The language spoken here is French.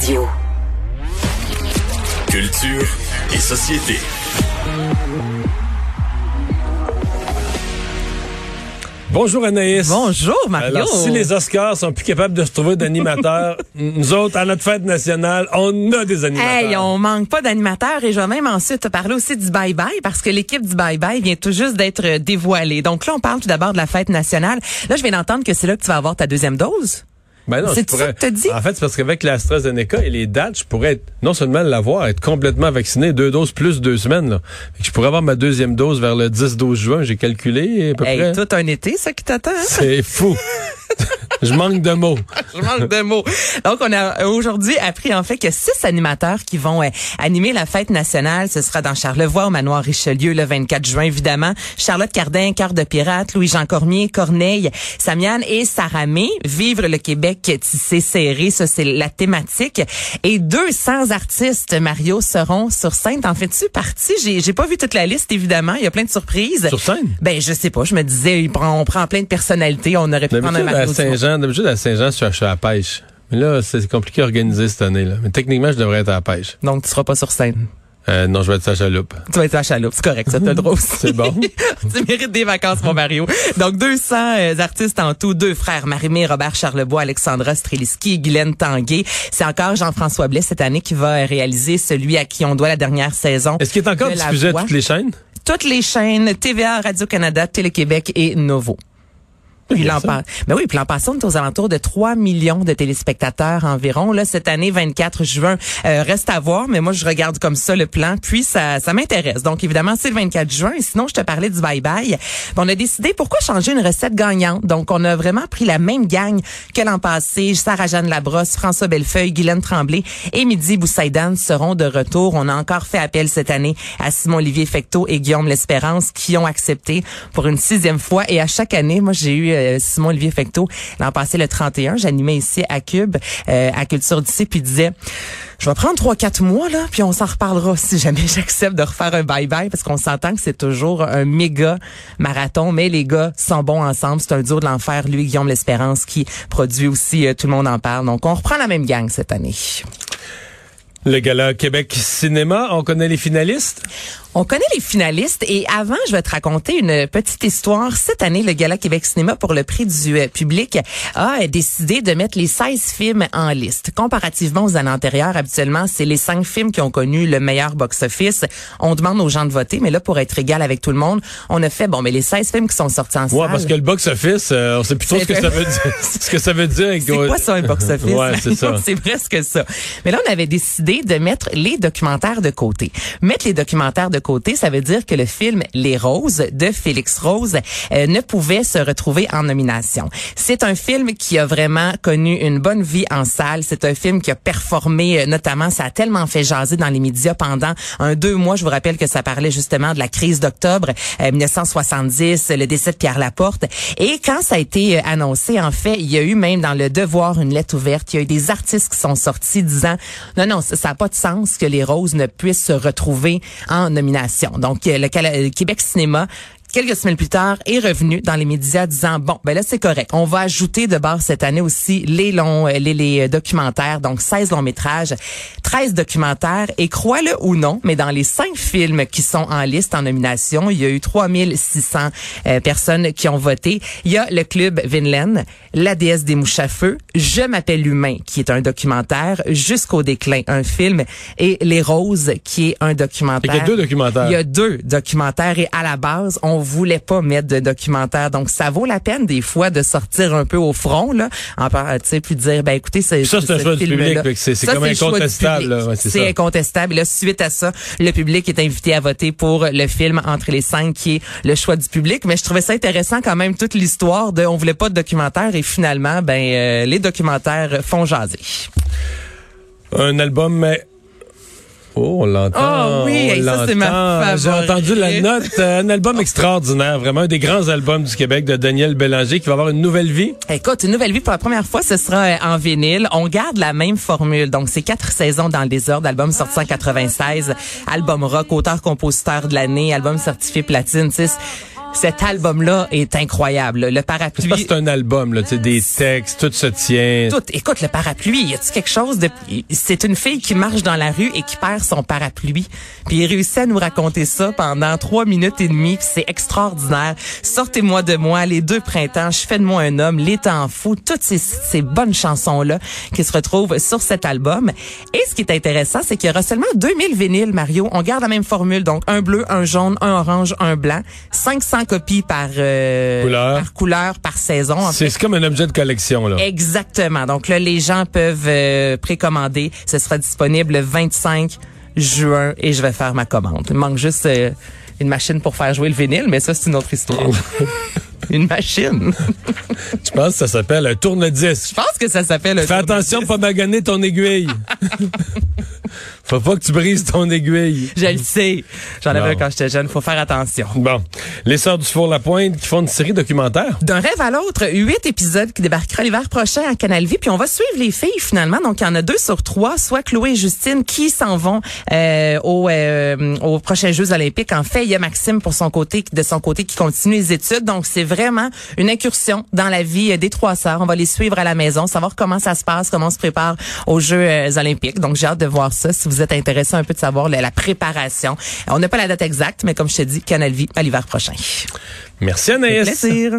Radio. Culture et société. Bonjour Anaïs. Bonjour Mario. Alors, si les Oscars sont plus capables de se trouver d'animateurs, nous autres, à notre fête nationale, on a des animateurs. Hey, on manque pas d'animateurs et je vais même ensuite te parler aussi du bye-bye parce que l'équipe du bye-bye vient tout juste d'être dévoilée. Donc là, on parle tout d'abord de la fête nationale. Là, je viens d'entendre que c'est là que tu vas avoir ta deuxième dose. Ben non, C'est je pourrais... ça dit? En fait, c'est parce qu'avec l'AstraZeneca et les dates, je pourrais être, non seulement l'avoir, être complètement vacciné, deux doses plus deux semaines. Là. Je pourrais avoir ma deuxième dose vers le 10-12 juin. J'ai calculé à peu Hey, près. tout un été, ça qui t'attend. hein? C'est fou. je manque de mots. Je manque de mots. Donc, on a aujourd'hui appris en fait que six animateurs qui vont euh, animer la fête nationale. Ce sera dans Charlevoix, au manoir Richelieu, le 24 juin, évidemment. Charlotte Cardin, Cœur de pirate, Louis-Jean Cormier, Corneille, Samiane et Saramé. Vivre le Québec tissé serré, ça c'est la thématique. Et 200 artistes, Mario, seront sur scène. En fais-tu partie? J'ai, j'ai pas vu toute la liste, évidemment. Il y a plein de surprises. Sur scène? Ben, je sais pas. Je me disais, on prend plein de personnalités. On aurait pu prendre un Mario d'habitude, à Saint-Jean, je suis à- je suis à la pêche. Mais là, c'est compliqué à organiser cette année. là. Mais techniquement, je devrais être à la pêche. Donc, tu seras pas sur scène. Euh, non, je vais être à chaloupe. Tu vas être à chaloupe, c'est correct, ça, t'as le droit aussi. C'est bon. tu mérites des vacances, mon Mario. Donc, 200 euh, artistes en tout, deux frères, Marimé, Robert Charlebois, Alexandra Streliski, Guylaine Tanguay. C'est encore Jean-François Blais cette année qui va euh, réaliser celui à qui on doit la dernière saison. Est-ce qu'il est encore diffusé à toutes les chaînes? Toutes les chaînes, TVA, Radio-Canada, Télé-Québec et Novo. Puis l'an ben oui, puis l'an passé, on est aux alentours de 3 millions de téléspectateurs environ. Là, cette année, 24 juin, euh, reste à voir, mais moi, je regarde comme ça le plan, puis ça, ça m'intéresse. Donc, évidemment, c'est le 24 juin. Et sinon, je te parlais du bye-bye. On a décidé, pourquoi changer une recette gagnante? Donc, on a vraiment pris la même gang que l'an passé. Sarah-Jeanne Labrosse, François Bellefeuille, Guylaine Tremblay et Midi Boussaïdan seront de retour. On a encore fait appel cette année à Simon-Olivier Fecteau et Guillaume L'Espérance qui ont accepté pour une sixième fois. Et à chaque année, moi, j'ai eu euh, Simon-Olivier Fecteau l'an passé le 31. J'animais ici à Cube, euh, à Culture d'ici, puis disait, je vais prendre trois, quatre mois, là, puis on s'en reparlera si jamais j'accepte de refaire un bye-bye, parce qu'on s'entend que c'est toujours un méga marathon, mais les gars sont bons ensemble. C'est un duo de l'enfer, lui, Guillaume L'Espérance, qui produit aussi euh, Tout le monde en parle. Donc, on reprend la même gang cette année. Le gala Québec Cinéma, on connaît les finalistes? On connaît les finalistes et avant, je vais te raconter une petite histoire. Cette année, le Gala Québec Cinéma pour le prix du euh, public a euh, décidé de mettre les 16 films en liste. Comparativement aux années antérieures, habituellement, c'est les 5 films qui ont connu le meilleur box-office. On demande aux gens de voter, mais là, pour être égal avec tout le monde, on a fait, bon, mais les 16 films qui sont sortis en Ouais, salle. parce que le box-office, euh, on sait plus trop ce que ça veut dire. ce que ça veut dire. C'est quoi ça, un box-office? Ouais, c'est ça. c'est presque ça. Mais là, on avait décidé de mettre les documentaires de côté. Mettre les documentaires de côté, ça veut dire que le film Les Roses de Félix Rose euh, ne pouvait se retrouver en nomination. C'est un film qui a vraiment connu une bonne vie en salle. C'est un film qui a performé, euh, notamment, ça a tellement fait jaser dans les médias pendant un deux mois. Je vous rappelle que ça parlait justement de la crise d'octobre euh, 1970, le décès de Pierre Laporte. Et quand ça a été euh, annoncé, en fait, il y a eu même dans le Devoir une lettre ouverte. Il y a eu des artistes qui sont sortis disant non, non, ça n'a pas de sens que les roses ne puissent se retrouver en nomination. Donc, euh, le, le Québec Cinéma quelques semaines plus tard, est revenu dans les médias disant bon, ben là c'est correct. On va ajouter de base cette année aussi les longs, euh, les documentaires, donc 16 longs métrages, 13 documentaires. Et crois-le ou non, mais dans les cinq films qui sont en liste en nomination, il y a eu 3600 euh, personnes qui ont voté. Il y a le club Vinland, La déesse des mouches à feu, Je m'appelle humain, qui est un documentaire, Jusqu'au déclin, un film, et Les roses, qui est un documentaire. Il y a deux documentaires. Il y a deux documentaires et à la base, on voulait pas mettre de documentaire. Donc, ça vaut la peine des fois de sortir un peu au front, là, en tu sais, puis de dire, ben écoutez, c'est Ça, c'est un ce choix du public, c'est- comme le du incontestable. Ouais, c'est incontestable. Et là, suite à ça, le public est invité à voter pour le film Entre les cinq, qui est le choix du public. Mais je trouvais ça intéressant quand même toute l'histoire de, on voulait pas de documentaire et finalement, ben, euh, les documentaires font jaser. Un album, mais... Oh, on l'entend. Ah oui, hey, ça, c'est ma. J'ai entendu la note. euh, un album extraordinaire, vraiment un des grands albums du Québec de Daniel Bélanger qui va avoir une nouvelle vie. Écoute, une nouvelle vie pour la première fois, ce sera euh, en vinyle. On garde la même formule. Donc, c'est quatre saisons dans le désordre, album sorti en 96, album rock, auteur-compositeur de l'année, album certifié platine. Tu sais, Cet album-là est incroyable. Le parapluie. C'est un album, là, tu sais, des textes, tout se tient. Tout. Écoute, le parapluie, y a-t-il quelque chose de... C'est une fille qui marche dans la rue et qui perd son parapluie. Puis il réussit à nous raconter ça pendant trois minutes et demie. Puis c'est extraordinaire. Sortez-moi de moi, les deux printemps, je fais de moi un homme, les temps fous, toutes ces, ces bonnes chansons-là qui se retrouvent sur cet album. Et ce qui est intéressant, c'est qu'il y aura seulement 2000 vinyles, Mario. On garde la même formule. Donc, un bleu, un jaune, un orange, un blanc. 500 copies par, euh, Couleur. par couleur, par saison. en fait. C'est comme un objet de collection, là. Exactement. Donc là, les gens peuvent euh, précommander. Ce sera disponible le 25 juin et je vais faire ma commande. Il manque juste euh, une machine pour faire jouer le vinyle, mais ça, c'est une autre histoire. une machine. Je pense que ça s'appelle un Je tourne-disque. pense que ça s'appelle un Fais attention de pas maganer ton aiguille. Faut pas que tu brises ton aiguille. Je le sais. J'en avais quand j'étais jeune. Faut faire attention. Bon. Les Sœurs du Four La Pointe qui font une série documentaire. D'un rêve à l'autre, huit épisodes qui débarquera l'hiver prochain à Canal Vie. Puis on va suivre les filles finalement. Donc il y en a deux sur trois, soit Chloé et Justine qui s'en vont euh, au, euh, aux prochains Jeux Olympiques. En fait, il y a Maxime pour son côté, de son côté, qui continue les études. Donc c'est vraiment une incursion dans la vie euh, des trois sœurs. On va les suivre à la maison, savoir comment ça se passe, comment on se prépare aux Jeux euh, Olympiques. Donc j'ai hâte de voir ça. Si vous êtes intéressé un peu de savoir la, la préparation, on n'a pas la date exacte, mais comme je te dis, Canal Vie à l'hiver prochain. Merci Anaïs. Plaisir.